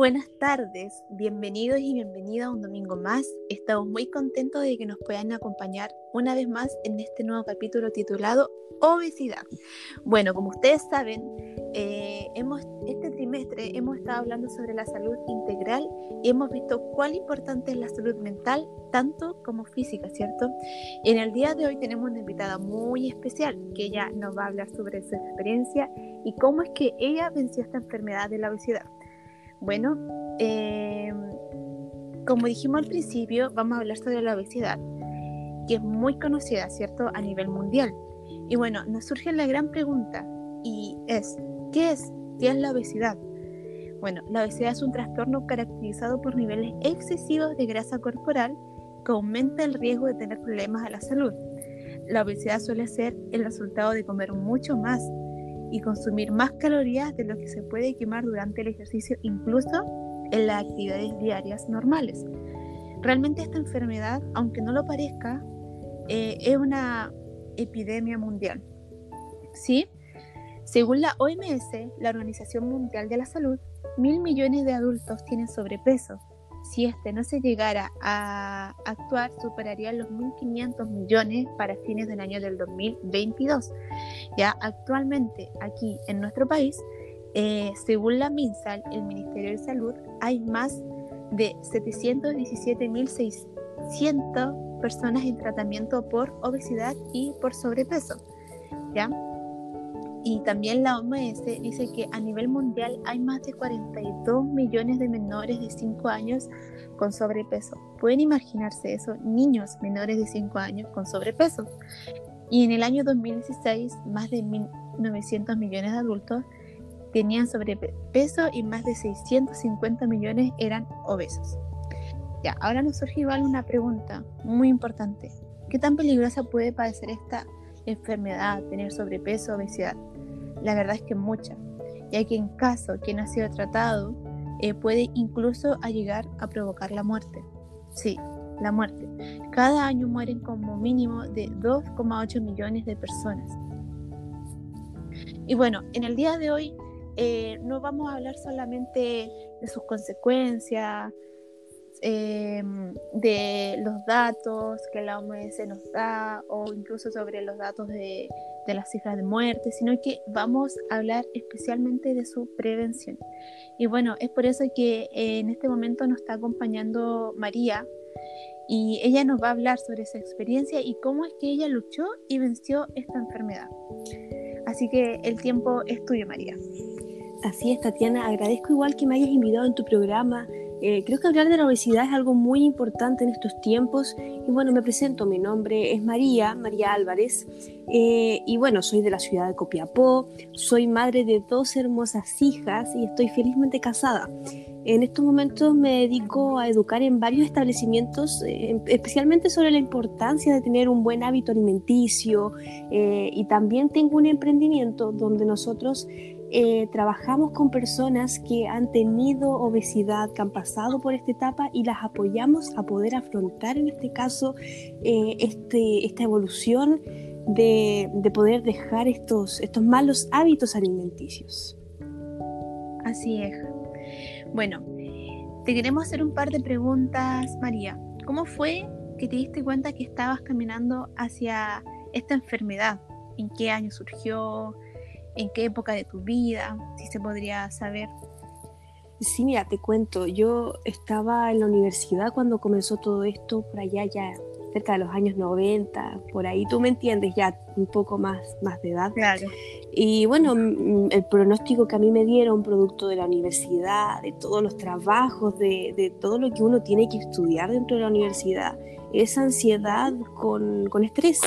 buenas tardes, bienvenidos y bienvenida a un domingo más. Estamos muy contentos de que nos puedan acompañar una vez más en este nuevo capítulo titulado Obesidad. Bueno, como ustedes saben, eh, hemos, este trimestre hemos estado hablando sobre la salud integral y hemos visto cuán importante es la salud mental, tanto como física, ¿cierto? En el día de hoy tenemos una invitada muy especial que ella nos va a hablar sobre su experiencia y cómo es que ella venció esta enfermedad de la obesidad. Bueno, em, como dijimos al principio, vamos a hablar sobre la obesidad, que es muy conocida, ¿cierto?, a nivel mundial. Y bueno, nos surge la gran pregunta, y es, ¿qué es? ¿Qué es la obesidad? Bueno, la obesidad es un trastorno caracterizado por niveles excesivos de grasa corporal que aumenta el riesgo de tener problemas a la salud. La obesidad suele ser el resultado de comer mucho más y consumir más calorías de lo que se puede quemar durante el ejercicio, incluso en las actividades diarias normales. Realmente esta enfermedad, aunque no lo parezca, eh, es una epidemia mundial. ¿Sí? Según la OMS, la Organización Mundial de la Salud, mil millones de adultos tienen sobrepeso si este no se llegara a actuar, superaría los 1.500 millones para fines del año del 2022. Ya actualmente aquí en nuestro país, eh, según la MinSal, el Ministerio de Salud, hay más de 717.600 personas en tratamiento por obesidad y por sobrepeso. ¿Ya? Y también la OMS dice que a nivel mundial hay más de 42 millones de menores de 5 años con sobrepeso. ¿Pueden imaginarse eso? Niños menores de 5 años con sobrepeso. Y en el año 2016, más de 1.900 millones de adultos tenían sobrepeso y más de 650 millones eran obesos. Ya, ahora nos surge igual una pregunta muy importante. ¿Qué tan peligrosa puede padecer esta enfermedad, tener sobrepeso, obesidad? La verdad es que mucha, ya que en caso que no ha sido tratado, eh, puede incluso llegar a provocar la muerte. Sí, la muerte. Cada año mueren como mínimo de 2,8 millones de personas. Y bueno, en el día de hoy eh, no vamos a hablar solamente de sus consecuencias, em, de los datos que la OMS nos da o incluso sobre los datos de de las cifras de muerte, sino que vamos a hablar especialmente de su prevención. Y bueno, es por eso que eh, en este momento nos está acompañando María y ella nos va a hablar sobre esa experiencia y cómo es que ella luchó y venció esta enfermedad. Así que el tiempo es tuyo, María. Así es, Tatiana. Agradezco igual que me hayas invitado en tu programa eh, creo que hablar de la obesidad es algo muy importante en estos tiempos. Y bueno, me presento, mi nombre es María, María Álvarez. Eh, y bueno, soy de la ciudad de Copiapó, soy madre de dos hermosas hijas y estoy felizmente casada. En estos momentos me dedico a educar en varios establecimientos, eh, especialmente sobre la importancia de tener un buen hábito alimenticio y también tengo un emprendimiento donde nosotros eh, trabajamos con personas que han tenido obesidad, que han pasado por esta etapa y las apoyamos a poder afrontar en este caso eh, este, esta evolución de, poder dejar estos, estos malos hábitos alimenticios. Así es. Bueno, te queremos hacer un par de preguntas, María. ¿Cómo fue que te diste cuenta que estabas caminando hacia esta enfermedad? ¿En qué año surgió? En qué época de tu vida, si se podría saber. Sí, mira, te cuento, yo estaba en la universidad cuando comenzó todo esto, por allá ya cerca de los años 90, por ahí, tú me entiendes, ya un poco más, más de edad. Claro. Y bueno, el pronóstico que a mí me dieron, producto de la universidad, de todos los trabajos, de, de todo lo que uno tiene que estudiar dentro de la universidad, es ansiedad con, con estrés.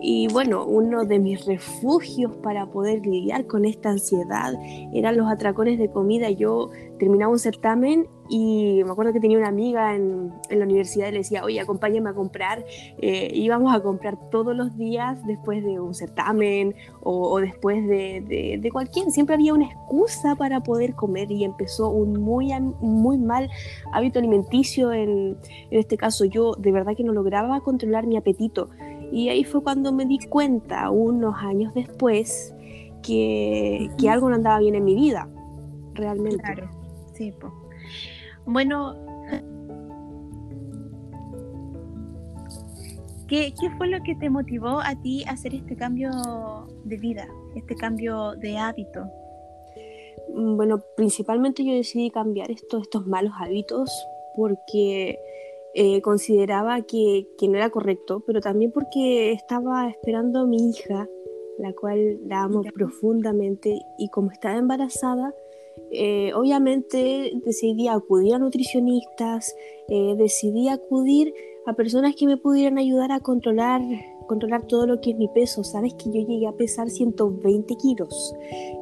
Y bueno, uno de mis refugios para poder lidiar con esta ansiedad eran los atracones de comida. Yo terminaba un certamen y me acuerdo que tenía una amiga en, la universidad y le decía, oye, acompáñame a comprar. Eh, íbamos a comprar todos los días después de un certamen o, después de, de, cualquier. Siempre había una excusa para poder comer y empezó un muy, muy mal hábito alimenticio. En, en este caso, yo de verdad que no lograba controlar mi apetito. Y ahí fue cuando me di cuenta, unos años después, que, que algo no andaba bien en mi vida, realmente. Claro, sí, Bueno, ¿qué, ¿qué fue lo que te motivó a ti a hacer este cambio de vida, este cambio de hábito? Mm, bueno, principalmente yo decidí cambiar estos, estos malos hábitos porque eh, consideraba que, que, no era correcto, pero también porque estaba esperando a mi hija, la cual la amo profundamente, y como estaba embarazada, eh, obviamente decidí acudir a nutricionistas, eh, decidí acudir a personas que me pudieran ayudar a controlar controlar todo lo que es mi peso. Sabes que yo llegué a pesar 120 kilos,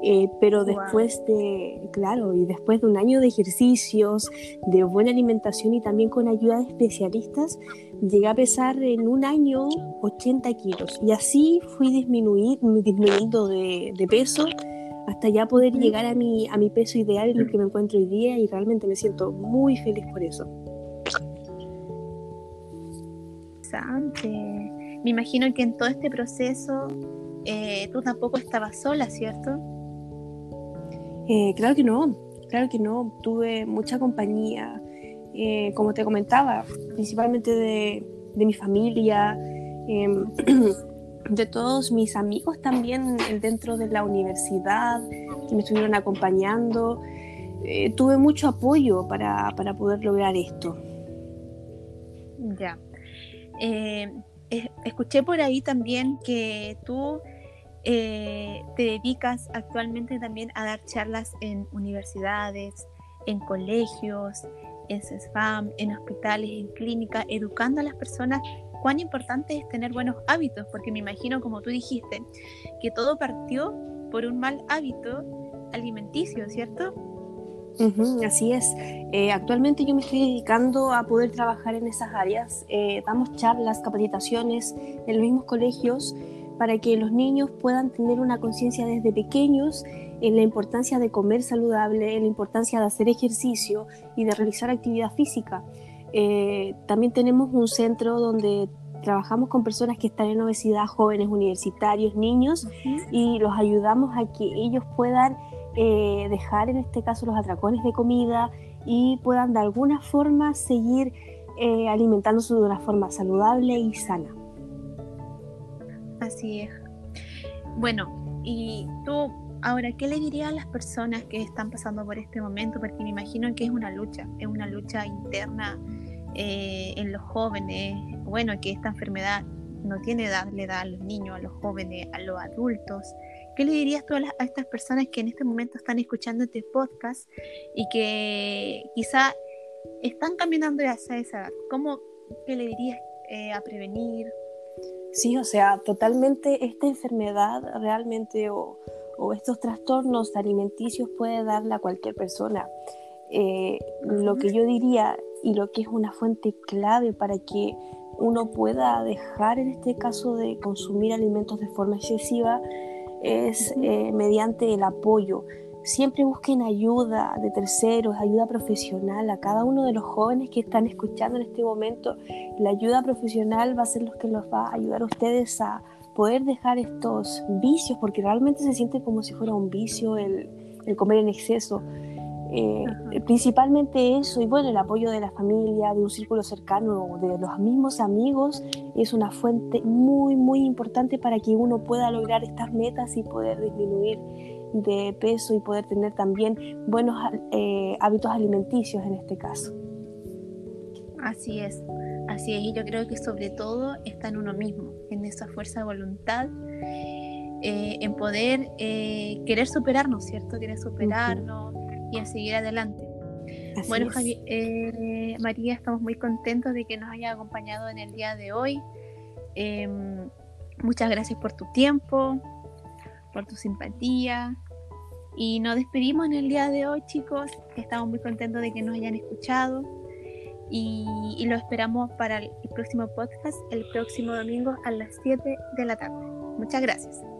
eh, pero después de, claro, y después de un año de ejercicios, de buena alimentación y también con ayuda de especialistas, llegué a pesar en un año 80 kilos. Y así fui disminuir, disminuyendo de, de peso hasta ya poder llegar a mi, a mi peso ideal en el que me encuentro hoy día y realmente me siento muy feliz por eso. Interesante. Me imagino que en todo este proceso eh, tú tampoco estabas sola, ¿cierto? Eh, claro que no, claro que no. Tuve mucha compañía, eh, como te comentaba, principalmente de, de mi familia, em, de todos mis amigos también dentro de la universidad que me estuvieron acompañando. tuve mucho apoyo para, para, poder lograr esto. Ya escuché por ahí también que tú eh, te dedicas actualmente también a dar charlas en universidades, en colegios, en CESFAM, en hospitales, en clínicas, educando a las personas cuán importante es tener buenos hábitos, porque me imagino, como tú dijiste, que todo partió por un mal hábito alimenticio, ¿cierto? Así es. Eh, actualmente yo me estoy dedicando a poder trabajar en esas áreas. Eh, damos charlas, capacitaciones en los mismos colegios para que los niños puedan tener una conciencia desde pequeños en la importancia de comer saludable, en la importancia de hacer ejercicio y de realizar actividad física. Eh, también tenemos un centro donde trabajamos con personas que están en obesidad, jóvenes, universitarios, niños, y los ayudamos a que ellos puedan eh, dejar en este caso los atracones de comida y puedan de alguna forma seguir eh, alimentándose de una forma saludable y sana. Así es. Bueno, y tú ahora, ¿qué le dirías a las personas que están pasando por este momento? Porque me imagino que es una lucha, es una lucha interna eh, en los jóvenes, bueno, que esta enfermedad no tiene edad, le da a los niños, a los jóvenes, a los adultos. ¿Qué le dirías tú a, estas personas que en este momento están escuchando este podcast y que quizá están caminando hacia esa edad? ¿Cómo qué le dirías eh, a prevenir? Sí, o sea, totalmente esta enfermedad realmente o, estos trastornos alimenticios puede darle a cualquier persona. Eh, lo que yo diría y lo que es una fuente clave para que uno pueda dejar en este caso de consumir alimentos de forma excesiva es eh, mediante el apoyo. Siempre busquen ayuda de terceros, ayuda profesional a cada uno de los jóvenes que están escuchando en este momento. La ayuda profesional va a ser lo que los va a ayudar a ustedes a poder dejar estos vicios, porque realmente se siente como si fuera un vicio el, el comer en exceso. Eh, principalmente eso, y bueno, el apoyo de la familia, de un círculo cercano, de los mismos amigos, es una fuente muy, muy importante para que uno pueda lograr estas metas y poder disminuir de peso y poder tener también buenos eh, hábitos alimenticios en este caso. Así es, así es, y yo creo que sobre todo está en uno mismo, en esa fuerza de voluntad. Eh, en poder querer superarnos, ¿cierto? Querer superarnos, y a seguir adelante. bueno, eh, María, estamos muy contentos de que nos haya acompañado en el día de hoy. Em, muchas gracias por tu tiempo, por tu simpatía. Y nos despedimos en el día de hoy, chicos. Estamos muy contentos de que nos hayan escuchado. Y, y lo esperamos para el próximo podcast, el próximo domingo a las 7 de la tarde. Muchas gracias.